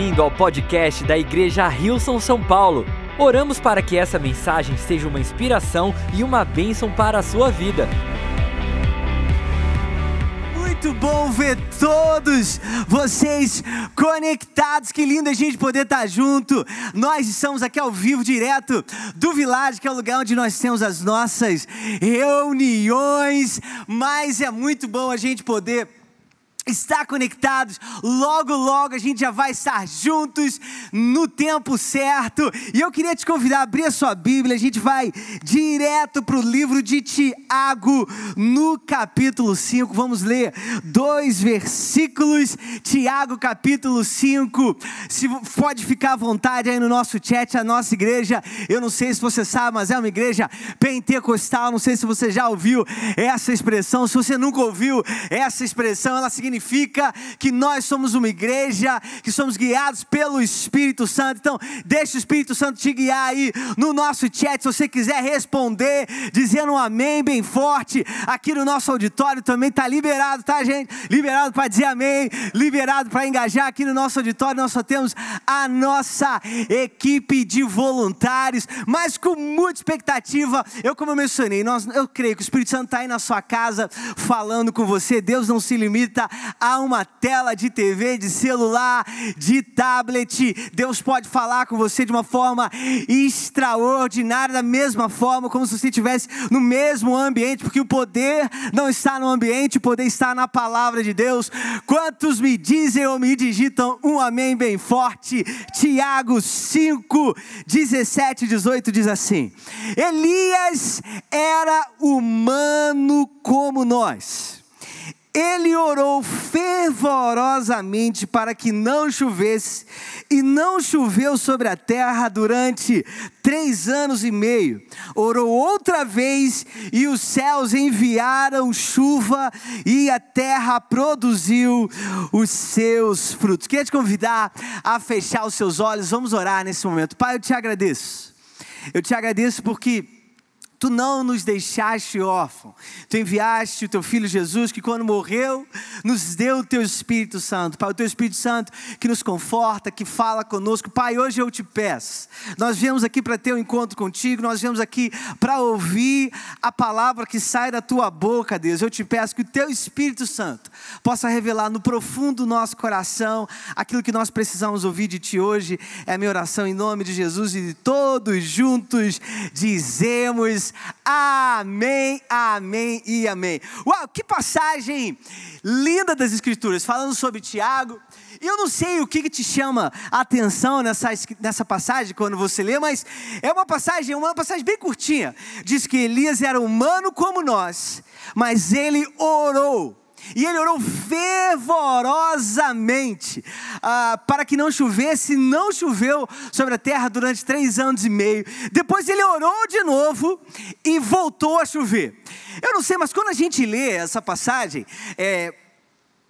bem-vindo ao podcast da Igreja Rilson São Paulo. Oramos para que essa mensagem seja uma inspiração e uma bênção para a sua vida. Muito bom ver todos vocês conectados. Que lindo a gente poder estar junto. Nós estamos aqui ao vivo, direto do Village, que é o lugar onde nós temos as nossas reuniões. Mas é muito bom a gente poder estar conectados. Logo, logo a gente já vai estar juntos no tempo certo. E eu queria te convidar a abrir a sua Bíblia. A gente vai direto para o livro de Tiago, no capítulo 5. Vamos ler dois versículos. Tiago, capítulo 5. Se pode ficar à vontade aí no nosso chat, a nossa igreja. Eu não sei se você sabe, mas é uma igreja pentecostal. Não sei se você já ouviu essa expressão. Se você nunca ouviu essa expressão, ela significa significa que nós somos uma igreja, que somos guiados pelo Espírito Santo. Então, deixa o Espírito Santo te guiar aí no nosso chat. Se você quiser responder, dizendo um amém bem forte, aqui no nosso auditório também está liberado, tá, gente? Liberado para dizer amém, liberado para engajar aqui no nosso auditório. Nós só temos a nossa equipe de voluntários, mas com muita expectativa. Eu, como eu mencionei, nós, eu creio que o Espírito Santo está aí na sua casa falando com você. Deus não se limita a uma tela de TV, de celular, de tablet. Deus pode falar com você de uma forma extraordinária, da mesma forma como se você estivesse no mesmo ambiente, porque o poder não está no ambiente, o poder está na palavra de Deus. Quantos me dizem ou me digitam um amém bem forte? Tiago 5, 17 e 18 diz assim: Elias era humano como nós ele orou fervorosamente para que não chovesse, e não choveu sobre a terra durante três anos e meio. Orou outra vez, e os céus enviaram chuva, e a terra produziu os seus frutos. Queria te convidar a fechar os seus olhos, vamos orar nesse momento. Pai, eu te agradeço. Eu te agradeço porque Tu não nos deixaste órfãos. Tu enviaste o teu filho Jesus, que quando morreu, nos deu o teu Espírito Santo. Pai, o teu Espírito Santo que nos conforta, que fala conosco. Pai, hoje eu te peço. Nós viemos aqui para ter um encontro contigo, nós viemos aqui para ouvir a palavra que sai da tua boca, Deus. Eu te peço que o teu Espírito Santo possa revelar no profundo do nosso coração aquilo que nós precisamos ouvir de ti hoje. É a minha oração em nome de Jesus e de todos juntos dizemos amém, amém e amém. Uau, que passagem linda das Escrituras, falando sobre Tiago. Eu não sei o que, que te chama a atenção nessa, nessa passagem quando você lê, mas é uma passagem, uma passagem bem curtinha. Diz que Elias era humano como nós, mas ele orou e ele orou fervorosamente ah, para que não chovesse, não choveu sobre a terra durante três anos e meio. Depois ele orou de novo e voltou a chover. Eu não sei, mas quando a gente lê essa passagem, é,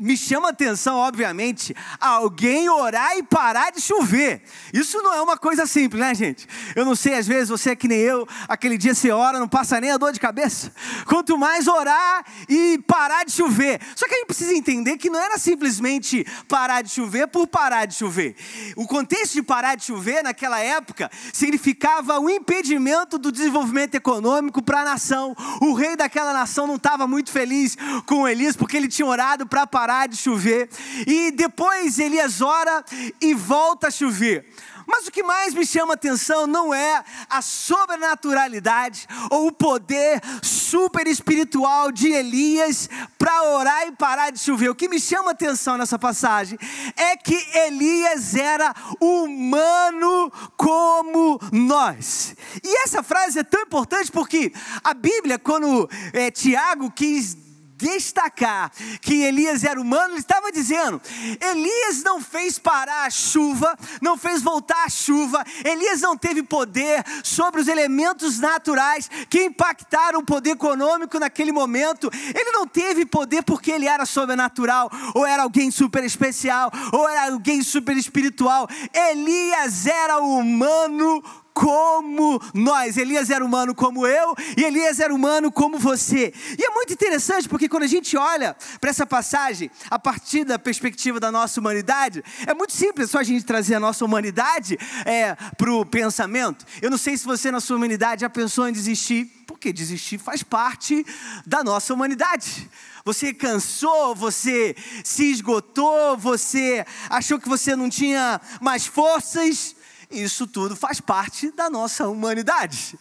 me chama a atenção, obviamente, alguém orar e parar de chover. Isso não é uma coisa simples, né, gente? Eu não sei, às vezes você é que nem eu, aquele dia você ora, não passa nem a dor de cabeça. Quanto mais orar e parar de chover. Só que a gente precisa entender que não era simplesmente parar de chover por parar de chover. O contexto de parar de chover naquela época significava o impedimento do desenvolvimento econômico para a nação. O rei daquela nação não estava muito feliz com Elias porque ele tinha orado para parar parar de chover. E depois Elias ora e volta a chover. Mas o que mais me chama atenção não é a sobrenaturalidade ou o poder super espiritual de Elias para orar e parar de chover. O que me chama atenção nessa passagem é que Elias era humano como nós. E essa frase é tão importante porque a Bíblia, quando é, Tiago quis destacar que Elias era humano, ele estava dizendo: Elias não fez parar a chuva, não fez voltar a chuva, Elias não teve poder sobre os elementos naturais que impactaram o poder econômico naquele momento, ele não teve poder porque ele era sobrenatural, ou era alguém super especial, ou era alguém super espiritual. Elias era humano como nós. Elias era humano como eu e Elias era humano como você. E é muito interessante porque quando a gente olha para essa passagem a partir da perspectiva da nossa humanidade, é muito simples só a gente trazer a nossa humanidade é, para o pensamento. Eu não sei se você na sua humanidade já pensou em desistir, porque desistir faz parte da nossa humanidade. Você cansou, você se esgotou, você achou que você não tinha mais forças. Isso tudo faz parte da nossa humanidade.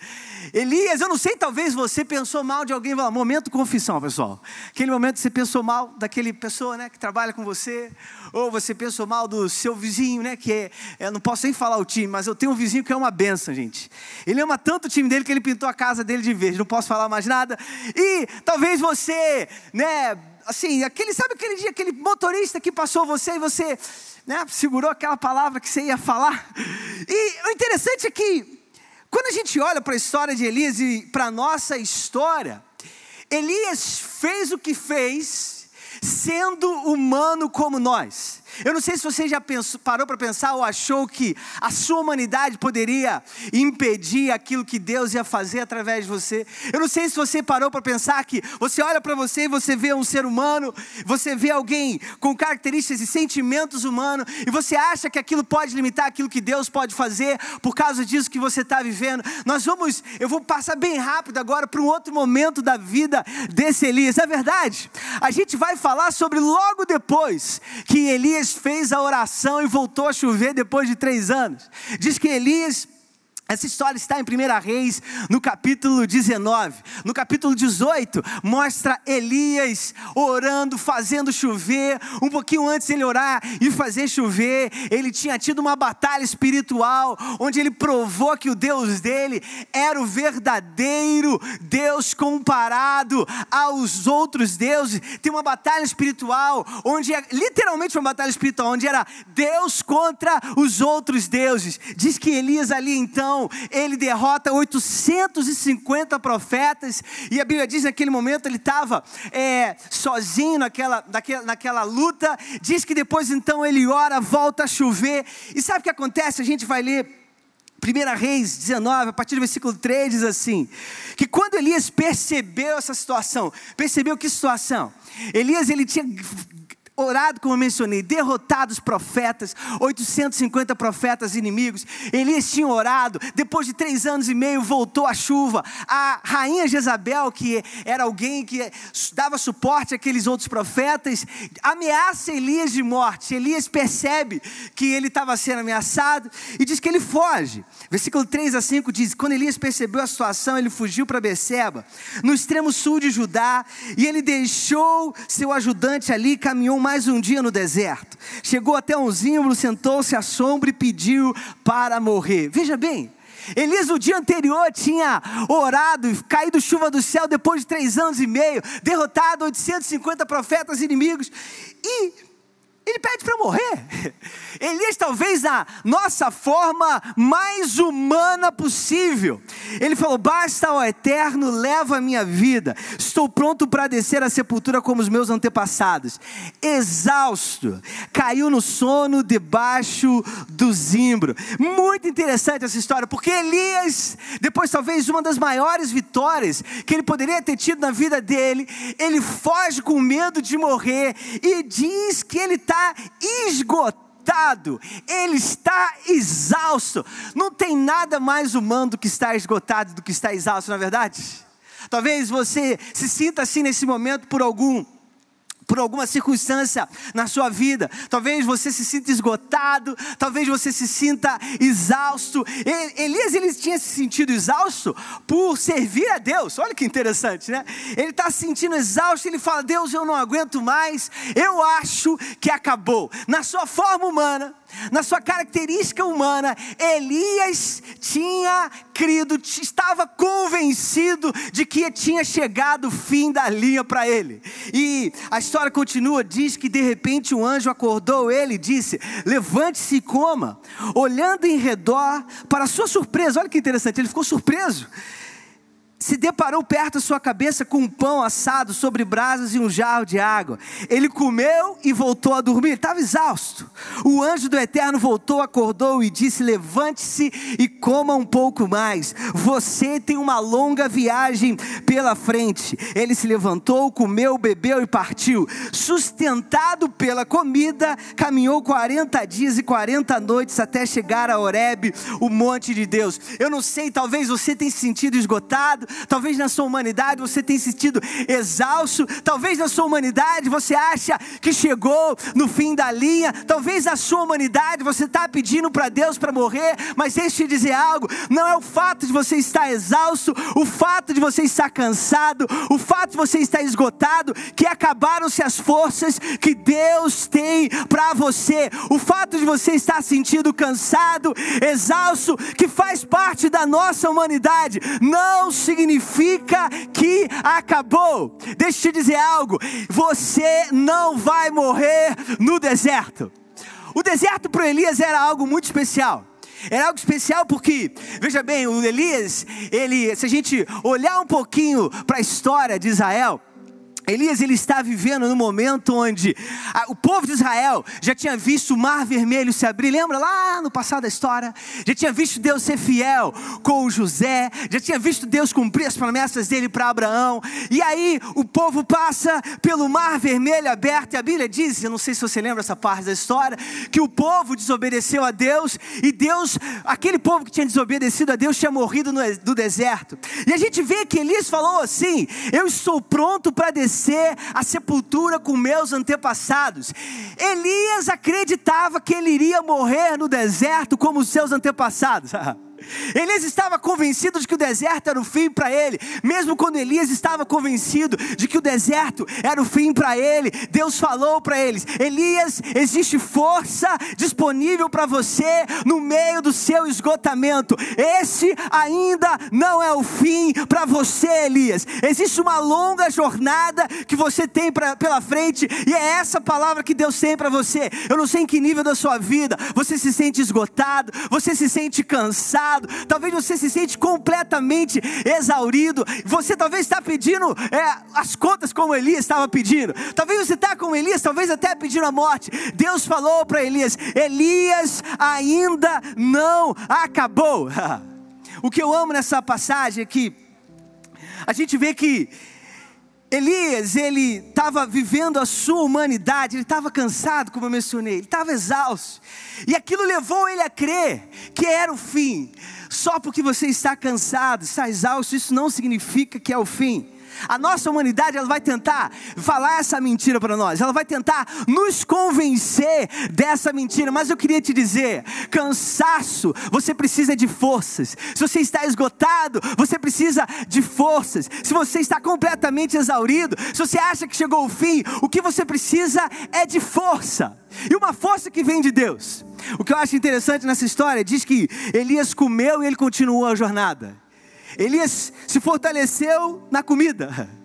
Elias, eu não sei, talvez você pensou mal de alguém. Momento confissão, pessoal. Aquele momento você pensou mal daquele pessoa né, que trabalha com você, ou você pensou mal do seu vizinho, né? Que é, eu não posso nem falar o time, mas eu tenho um vizinho que é uma benção, gente. Ele ama tanto o time dele que ele pintou a casa dele de verde. Não posso falar mais nada. E talvez você, né? Assim, aquele, sabe aquele dia, aquele motorista que passou você e você né, segurou aquela palavra que você ia falar. E o interessante é que, quando a gente olha para a história de Elias e para a nossa história, Elias fez o que fez, sendo humano como nós. Eu não sei se você já pensou, parou para pensar ou achou que a sua humanidade poderia impedir aquilo que Deus ia fazer através de você. Eu não sei se você parou para pensar que você olha para você e você vê um ser humano, você vê alguém com características e sentimentos humanos e você acha que aquilo pode limitar aquilo que Deus pode fazer por causa disso que você está vivendo. Nós vamos, eu vou passar bem rápido agora para um outro momento da vida desse Elias. É verdade? A gente vai falar sobre logo depois que Elias fez a oração e voltou a chover depois de três anos. Diz que Elias essa história está em 1 Reis, no capítulo 19. No capítulo 18, mostra Elias orando, fazendo chover. Um pouquinho antes ele orar e fazer chover, ele tinha tido uma batalha espiritual, onde ele provou que o Deus dele era o verdadeiro Deus comparado aos outros deuses. Tem uma batalha espiritual, onde é literalmente uma batalha espiritual, onde era Deus contra os outros deuses. Diz que Elias ali então ele derrota 850 profetas, e a Bíblia diz que naquele momento ele estava é, sozinho naquela, naquela, naquela luta. Diz que depois então ele ora, volta a chover, e sabe o que acontece? A gente vai ler 1 Reis 19, a partir do versículo 3, diz assim: que quando Elias percebeu essa situação, percebeu que situação? Elias ele tinha orado, como eu mencionei, derrotado os profetas, 850 profetas inimigos. Elias tinha orado, depois de três anos e meio voltou a chuva. A rainha Jezabel, que era alguém que dava suporte àqueles outros profetas, ameaça Elias de morte. Elias percebe que ele estava sendo ameaçado e diz que ele foge. Versículo 3 a 5 diz: Quando Elias percebeu a situação, ele fugiu para Beceba, no extremo sul de Judá, e ele deixou seu ajudante ali caminhou mais um dia no deserto. Chegou até um zimbro, sentou-se à sombra e pediu para morrer. Veja bem, Elias no dia anterior tinha orado, caído chuva do céu depois de três anos e meio, derrotado 850 profetas inimigos, e ele pede para morrer. Elias, talvez a nossa forma mais humana possível. Ele falou: Basta, ó Eterno, leva a minha vida. Estou pronto para descer à sepultura como os meus antepassados. Exausto, caiu no sono debaixo do zimbro. Muito interessante essa história, porque Elias, depois talvez uma das maiores vitórias que ele poderia ter tido na vida dele, ele foge com medo de morrer e diz que ele está esgotado, ele está exausto. Não tem nada mais humano do que estar esgotado, do que estar exausto, na é verdade? Talvez você se sinta assim nesse momento por algum por alguma circunstância na sua vida. Talvez você se sinta esgotado, talvez você se sinta exausto. Elias ele tinha se sentido exausto por servir a Deus. Olha que interessante, né? Ele está se sentindo exausto, ele fala: Deus, eu não aguento mais, eu acho que acabou. Na sua forma humana, na sua característica humana, Elias tinha crido, estava convencido de que tinha chegado o fim da linha para ele. E a história continua, diz que de repente um anjo acordou ele e disse: "Levante-se e coma". Olhando em redor, para sua surpresa, olha que interessante, ele ficou surpreso. Se deparou perto da sua cabeça com um pão assado sobre brasas e um jarro de água. Ele comeu e voltou a dormir, estava exausto. O anjo do Eterno voltou, acordou e disse: Levante-se e coma um pouco mais. Você tem uma longa viagem pela frente. Ele se levantou, comeu, bebeu e partiu. Sustentado pela comida, caminhou 40 dias e 40 noites até chegar a Horebe, o monte de Deus. Eu não sei, talvez você tenha se sentido esgotado talvez na sua humanidade você tenha se sentido exausto, talvez na sua humanidade você acha que chegou no fim da linha, talvez na sua humanidade você está pedindo para Deus para morrer, mas deixe eu te dizer algo: não é o fato de você estar exausto, o fato de você estar cansado, o fato de você estar esgotado, que acabaram-se as forças que Deus tem para você, o fato de você estar sentindo cansado, exausto, que faz parte da nossa humanidade, não significa significa que acabou. Deixa eu te dizer algo: você não vai morrer no deserto. O deserto para Elias era algo muito especial. Era algo especial porque, veja bem, o Elias, ele, se a gente olhar um pouquinho para a história de Israel, Elias ele está vivendo no momento onde a, o povo de Israel já tinha visto o mar vermelho se abrir, lembra lá no passado da história? Já tinha visto Deus ser fiel com José, já tinha visto Deus cumprir as promessas dele para Abraão. E aí o povo passa pelo mar vermelho aberto, e a Bíblia diz, eu não sei se você lembra essa parte da história, que o povo desobedeceu a Deus, e Deus, aquele povo que tinha desobedecido a Deus, tinha morrido no, no deserto. E a gente vê que Elias falou assim: Eu estou pronto para descer descer a sepultura com meus antepassados. Elias acreditava que ele iria morrer no deserto como os seus antepassados. Elias estava convencido de que o deserto era o fim para ele, mesmo quando Elias estava convencido de que o deserto era o fim para ele, Deus falou para eles: Elias, existe força disponível para você no meio do seu esgotamento. Esse ainda não é o fim para você, Elias. Existe uma longa jornada que você tem pra, pela frente e é essa palavra que Deus tem para você. Eu não sei em que nível da sua vida você se sente esgotado, você se sente cansado cansado, talvez você se sente completamente exaurido, você talvez está pedindo é, as contas como Elias estava pedindo, talvez você está com Elias, talvez até pedindo a morte. Deus falou para Elias: Elias ainda não acabou. o que eu amo nessa passagem é que a gente vê que Elias, ele estava vivendo a sua humanidade, ele estava cansado, como eu mencionei, ele estava exausto, e aquilo levou ele a crer que era o fim. Só porque você está cansado, está exausto, isso não significa que é o fim. A nossa humanidade ela vai tentar falar essa mentira para nós, ela vai tentar nos convencer dessa mentira, mas eu queria te dizer: cansaço, você precisa de forças. Se você está esgotado, você precisa de forças. Se você está completamente exaurido, se você acha que chegou o fim, o que você precisa é de força. E uma força que vem de Deus. O que eu acho interessante nessa história diz que Elias comeu e ele continuou a jornada. Elias se fortaleceu na comida.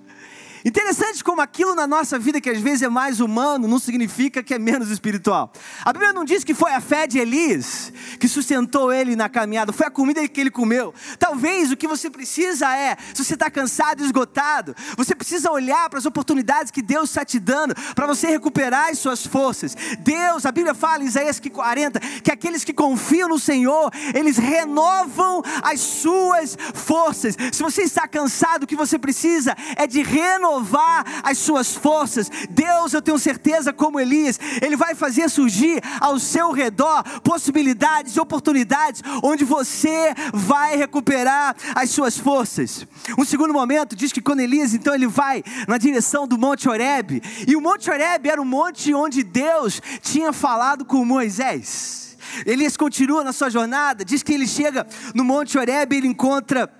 Interessante como aquilo na nossa vida que às vezes é mais humano não significa que é menos espiritual. A Bíblia não diz que foi a fé de Elias que sustentou ele na caminhada, foi a comida que ele comeu. Talvez o que você precisa é, se você está cansado esgotado, você precisa olhar para as oportunidades que Deus está te dando para você recuperar as suas forças. Deus, a Bíblia fala em Isaías 40 que aqueles que confiam no Senhor, eles renovam as suas forças. Se você está cansado, o que você precisa é de renovar renovar as suas forças. Deus, eu tenho certeza, como Elias, Ele vai fazer surgir ao seu redor possibilidades oportunidades onde você vai recuperar as suas forças. Um segundo momento diz que quando Elias, então, ele vai na direção do Monte Horebe, e o Monte Horebe era o monte onde Deus tinha falado com Moisés. Elias continua na sua jornada, diz que ele chega no Monte Horebe e ele encontra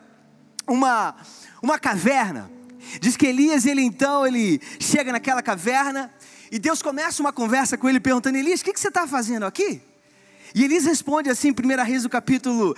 uma, uma caverna. Diz que Elias, ele então, ele chega naquela caverna e Deus começa uma conversa com ele perguntando: Elias, o que, que você está fazendo aqui? E Elias responde assim, 1 Reis, do capítulo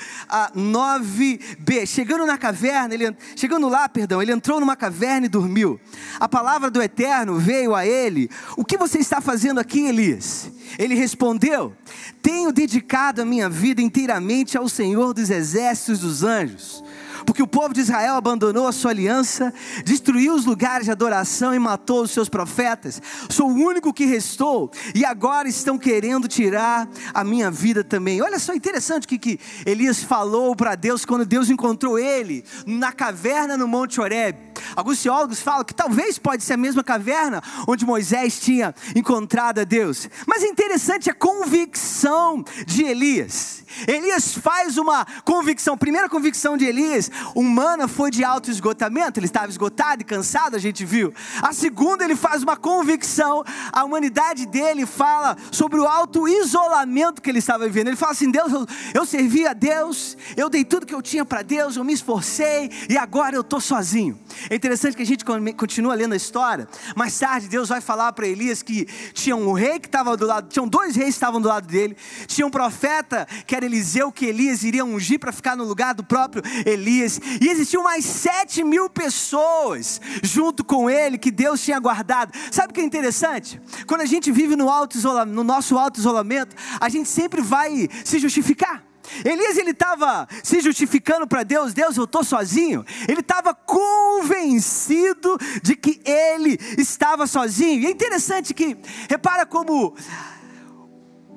9b. Ah, chegando na caverna, ele, chegando lá, perdão, ele entrou numa caverna e dormiu. A palavra do Eterno veio a ele: O que você está fazendo aqui, Elias? Ele respondeu: Tenho dedicado a minha vida inteiramente ao Senhor dos exércitos dos anjos porque o povo de Israel abandonou a sua aliança, destruiu os lugares de adoração e matou os seus profetas. Sou o único que restou e agora estão querendo tirar a minha vida também. Olha só interessante o que, que Elias falou para Deus quando Deus encontrou ele na caverna no Monte Horeb. Alguns teólogos falam que talvez pode ser a mesma caverna onde Moisés tinha encontrado a Deus. Mas é interessante a convicção de Elias. Elias faz uma convicção. Primeira convicção de Elias, humana, foi de auto esgotamento. Ele estava esgotado e cansado, a gente viu. A segunda, ele faz uma convicção. A humanidade dele fala sobre o auto isolamento que ele estava vivendo. Ele fala assim: Deus, eu, eu servi a Deus, eu dei tudo que eu tinha para Deus, eu me esforcei e agora eu estou sozinho. É interessante que a gente continua lendo a história. Mais tarde, Deus vai falar para Elias que tinha um rei que estava do lado, tinham dois reis que estavam do lado dele, tinha um profeta que era Eliseu que Elias iria ungir para ficar no lugar do próprio Elias, e existiam mais sete mil pessoas junto com ele que Deus tinha guardado. Sabe o que é interessante? Quando a gente vive no, alto no nosso alto isolamento, a gente sempre vai se justificar. Elias ele estava se justificando para Deus, Deus eu estou sozinho. Ele estava convencido de que ele estava sozinho. E é interessante que, repara como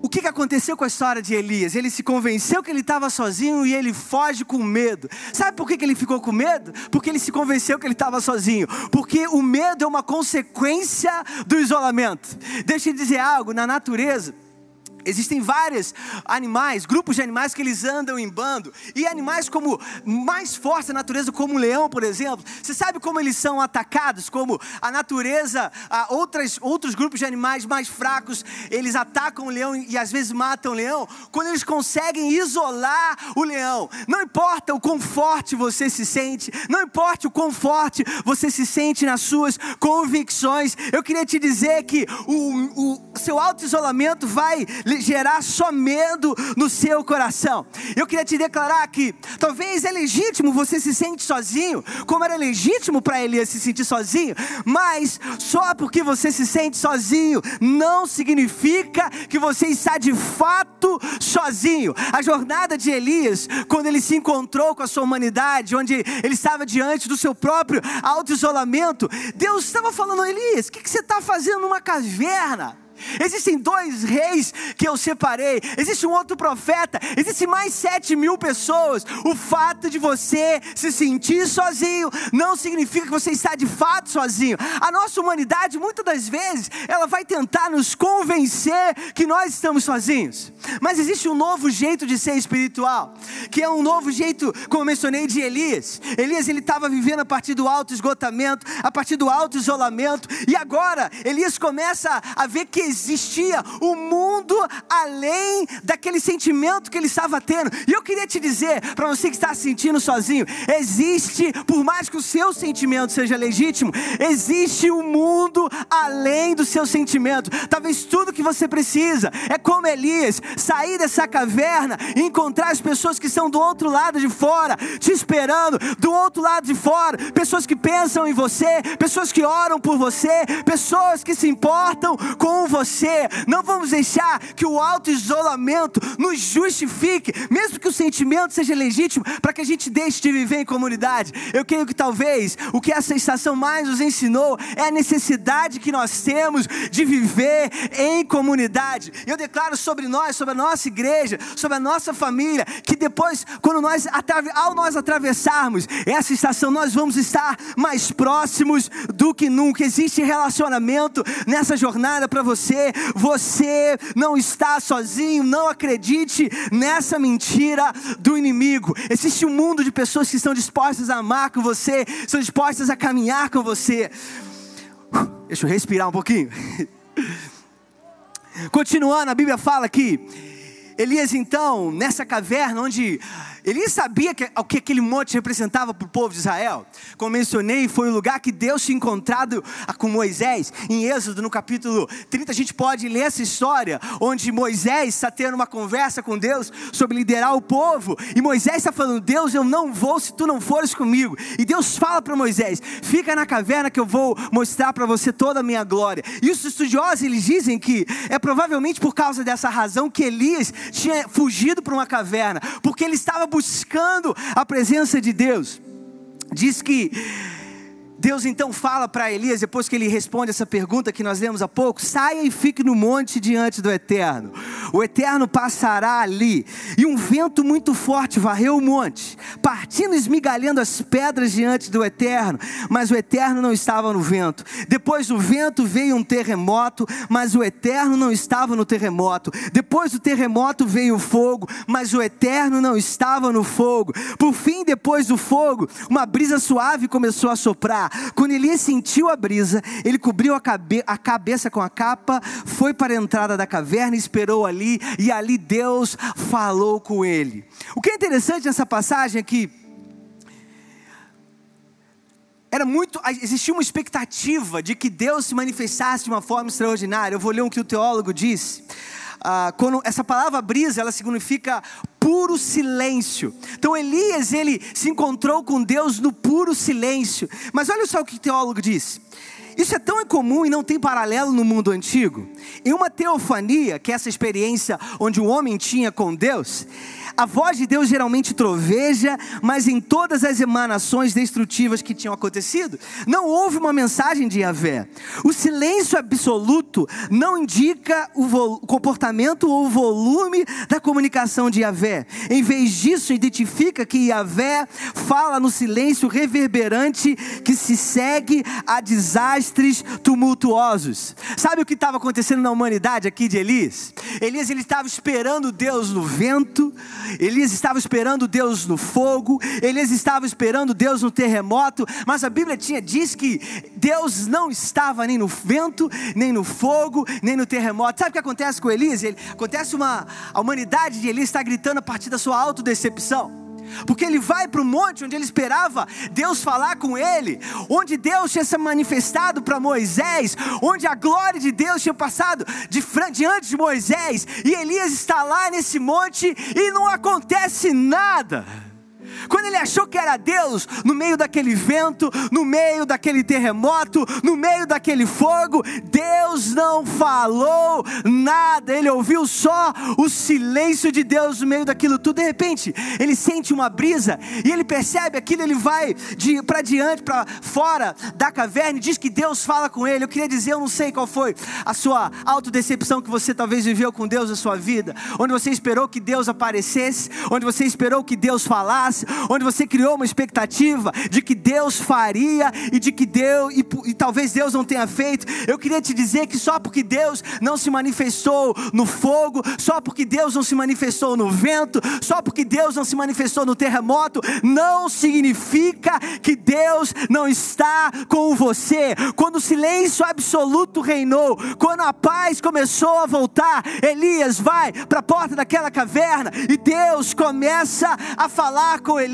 o que, que aconteceu com a história de Elias? Ele se convenceu que ele estava sozinho e ele foge com medo. Sabe por que, que ele ficou com medo? Porque ele se convenceu que ele estava sozinho. Porque o medo é uma consequência do isolamento. Deixa eu dizer algo: na natureza Existem vários animais, grupos de animais que eles andam em bando. E animais como mais fortes da natureza, como o leão, por exemplo. Você sabe como eles são atacados? Como a natureza, a outras, outros grupos de animais mais fracos, eles atacam o leão e às vezes matam o leão. Quando eles conseguem isolar o leão. Não importa o quão forte você se sente, não importa o quão forte você se sente nas suas convicções. Eu queria te dizer que o, o seu auto-isolamento vai gerar só medo no seu coração. Eu queria te declarar que talvez é legítimo você se sente sozinho, como era legítimo para Elias se sentir sozinho, mas só porque você se sente sozinho não significa que você está de fato sozinho. A jornada de Elias, quando ele se encontrou com a sua humanidade, onde ele estava diante do seu próprio auto-isolamento, Deus estava falando: Elias, o que, que você está fazendo numa caverna? Existem dois reis que eu separei. Existe um outro profeta. Existem mais sete mil pessoas. O fato de você se sentir sozinho não significa que você está de fato sozinho. A nossa humanidade, muitas das vezes, ela vai tentar nos convencer que nós estamos sozinhos. Mas existe um novo jeito de ser espiritual, que é um novo jeito, como eu mencionei, de Elias. Elias ele estava vivendo a partir do alto esgotamento, a partir do alto isolamento, e agora Elias começa a ver que existia o um mundo além daquele sentimento que ele estava tendo. E eu queria te dizer, para você que está se sentindo sozinho, existe, por mais que o seu sentimento seja legítimo, existe um mundo além do seu sentimento. Talvez tudo que você precisa é como Elias, sair dessa caverna e encontrar as pessoas que estão do outro lado de fora, te esperando, do outro lado de fora, pessoas que pensam em você, pessoas que oram por você, pessoas que se importam com você você. Não vamos deixar que o auto-isolamento nos justifique, mesmo que o sentimento seja legítimo, para que a gente deixe de viver em comunidade. Eu creio que talvez o que essa estação mais nos ensinou é a necessidade que nós temos de viver em comunidade. Eu declaro sobre nós, sobre a nossa igreja, sobre a nossa família, que depois, quando nós, ao nós atravessarmos essa estação, nós vamos estar mais próximos do que nunca. Existe relacionamento nessa jornada para você você. Você não está sozinho, não acredite nessa mentira do inimigo. Existe um mundo de pessoas que estão dispostas a amar com você, estão dispostas a caminhar com você. Deixa eu respirar um pouquinho. Continuando, a Bíblia fala que Elias, então, nessa caverna onde ele sabia que, o que aquele monte representava para o povo de Israel. Como mencionei, foi o lugar que Deus tinha encontrado com Moisés. Em Êxodo, no capítulo 30, a gente pode ler essa história, onde Moisés está tendo uma conversa com Deus sobre liderar o povo. E Moisés está falando: Deus, eu não vou se tu não fores comigo. E Deus fala para Moisés: fica na caverna que eu vou mostrar para você toda a minha glória. E os estudiosos eles dizem que é provavelmente por causa dessa razão que Elias tinha fugido para uma caverna, porque ele estava buscando a presença de Deus. Diz que Deus então fala para Elias, depois que ele responde essa pergunta que nós lemos há pouco: saia e fique no monte diante do Eterno. O Eterno passará ali, e um vento muito forte varreu o monte, partindo e esmigalhando as pedras diante do Eterno, mas o Eterno não estava no vento. Depois do vento veio um terremoto, mas o Eterno não estava no terremoto. Depois do terremoto veio o fogo, mas o Eterno não estava no fogo. Por fim, depois do fogo, uma brisa suave começou a soprar. Quando Elias sentiu a brisa, ele cobriu a, cabe a cabeça com a capa, foi para a entrada da caverna, esperou ali, e ali Deus falou com ele. O que é interessante nessa passagem é que era muito, existia uma expectativa de que Deus se manifestasse de uma forma extraordinária. Eu vou ler o que o teólogo disse. Ah, quando essa palavra brisa, ela significa puro silêncio. Então Elias, ele se encontrou com Deus no puro silêncio. Mas olha só o que o teólogo diz. Isso é tão incomum e não tem paralelo no mundo antigo. Em uma teofania, que é essa experiência onde o homem tinha com Deus, a voz de Deus geralmente troveja, mas em todas as emanações destrutivas que tinham acontecido, não houve uma mensagem de Yahvé. O silêncio absoluto não indica o comportamento ou o volume da comunicação de Yahvé. Em vez disso, identifica que Yahvé fala no silêncio reverberante que se segue a desastres tumultuosos. Sabe o que estava acontecendo na humanidade aqui de Elias? Elias ele estava esperando Deus no vento, Elias estava esperando Deus no fogo, Elias estava esperando Deus no terremoto, mas a Bíblia tinha diz que Deus não estava nem no vento, nem no fogo, nem no terremoto. Sabe o que acontece com Elias? Ele, acontece uma a humanidade de Elias está gritando a partir da sua autodecepção. Porque ele vai para o monte onde ele esperava Deus falar com ele, onde Deus tinha se manifestado para Moisés, onde a glória de Deus tinha passado de, diante de Moisés, e Elias está lá nesse monte e não acontece nada. Quando ele achou que era Deus, no meio daquele vento, no meio daquele terremoto, no meio daquele fogo, Deus não falou nada, ele ouviu só o silêncio de Deus no meio daquilo tudo. De repente, ele sente uma brisa e ele percebe aquilo, ele vai de, para diante, para fora da caverna e diz que Deus fala com ele. Eu queria dizer, eu não sei qual foi a sua autodecepção que você talvez viveu com Deus na sua vida, onde você esperou que Deus aparecesse, onde você esperou que Deus falasse, onde você criou uma expectativa de que Deus faria e de que Deus, e, e talvez Deus não tenha feito. Eu queria te dizer que só porque Deus não se manifestou no fogo, só porque Deus não se manifestou no vento, só porque Deus não se manifestou no terremoto, não significa que Deus não está com você. Quando o silêncio absoluto reinou, quando a paz começou a voltar, Elias vai para a porta daquela caverna e Deus começa a falar com Elias.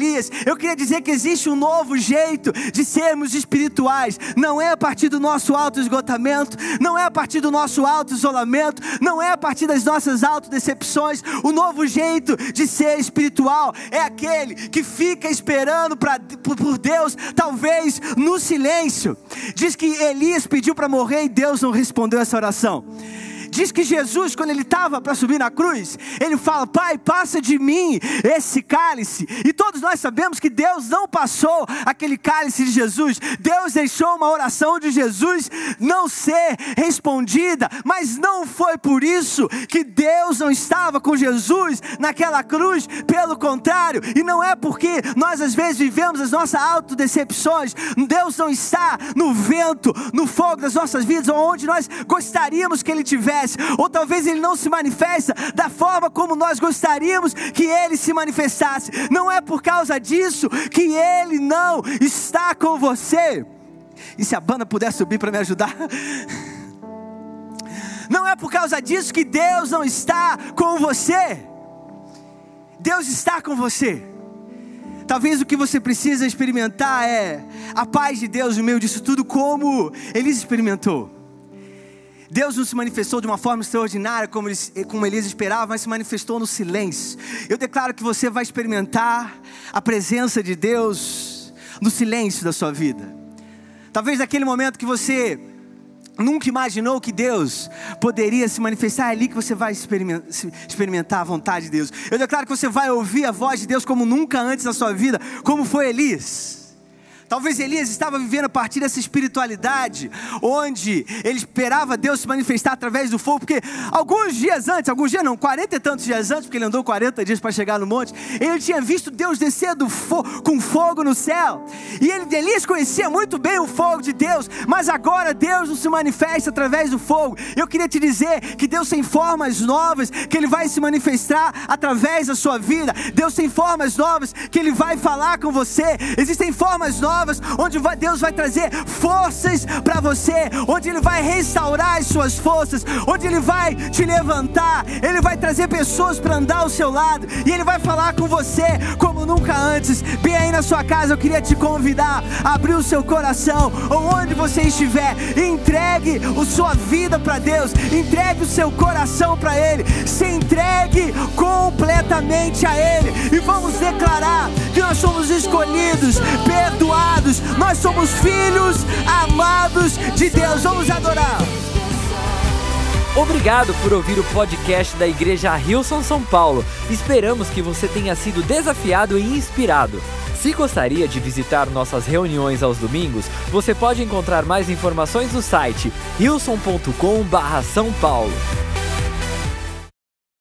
Eu queria dizer que existe um novo jeito de sermos espirituais. Não é a partir do nosso auto-esgotamento, não é a partir do nosso auto-isolamento, não é a partir das nossas autodecepções. O novo jeito de ser espiritual é aquele que fica esperando pra, por Deus, talvez no silêncio. Diz que Elias pediu para morrer e Deus não respondeu essa oração. Diz que Jesus, quando ele estava para subir na cruz, ele fala: Pai, passa de mim esse cálice. E todos nós sabemos que Deus não passou aquele cálice de Jesus. Deus deixou uma oração de Jesus não ser respondida, mas não foi por isso que Deus não estava com Jesus naquela cruz. Pelo contrário, e não é porque nós às vezes vivemos as nossas autodecepções, Deus não está no vento, no fogo das nossas vidas, onde nós gostaríamos que Ele tivesse manifeste, ou talvez ele não se manifesta da forma como nós gostaríamos que ele se manifestasse. Não é por causa disso que ele não está com você. E se a banda puder subir para me ajudar? Não é por causa disso que Deus não está com você. Deus está com você. Talvez o que você precisa experimentar é a paz de Deus no meio disso tudo, como Ele experimentou. Deus não se manifestou de uma forma extraordinária como, eles, como Elias esperava, mas se manifestou no silêncio. Eu declaro que você vai experimentar a presença de Deus no silêncio da sua vida. Talvez naquele momento que você nunca imaginou que Deus poderia se manifestar, é ali que você vai experimentar a vontade de Deus. Eu declaro que você vai ouvir a voz de Deus como nunca antes na sua vida, como foi Elias. Talvez Elias estava vivendo a partir dessa espiritualidade, onde ele esperava Deus se manifestar através do fogo, porque alguns dias antes, alguns dias não, quarenta e tantos dias antes, porque ele andou 40 dias para chegar no monte, ele tinha visto Deus descer fo com fogo no céu, e ele, Elias conhecia muito bem o fogo de Deus, mas agora Deus não se manifesta através do fogo. Eu queria te dizer que Deus tem formas novas, que Ele vai se manifestar através da sua vida, Deus tem formas novas, que Ele vai falar com você, existem formas novas novas, onde Deus vai trazer forças para você, onde Ele vai restaurar as suas forças, onde Ele vai te levantar, Ele vai trazer pessoas para andar ao seu lado, e Ele vai falar com você como nunca antes. Bem aí na sua casa, eu queria te convidar a abrir o seu coração, ou onde você estiver, entregue a sua vida para Deus, entregue o seu coração para Ele, se entregue completamente a Ele, e vamos declarar que nós somos escolhidos, perdoados amados, nós somos filhos amados de Deus. Vamos adorar. Obrigado por ouvir o podcast da Igreja Rilson São Paulo. Esperamos que você tenha sido desafiado e inspirado. Se gostaria de visitar nossas reuniões aos domingos, você pode encontrar mais informações no site rilson.com/são paulo.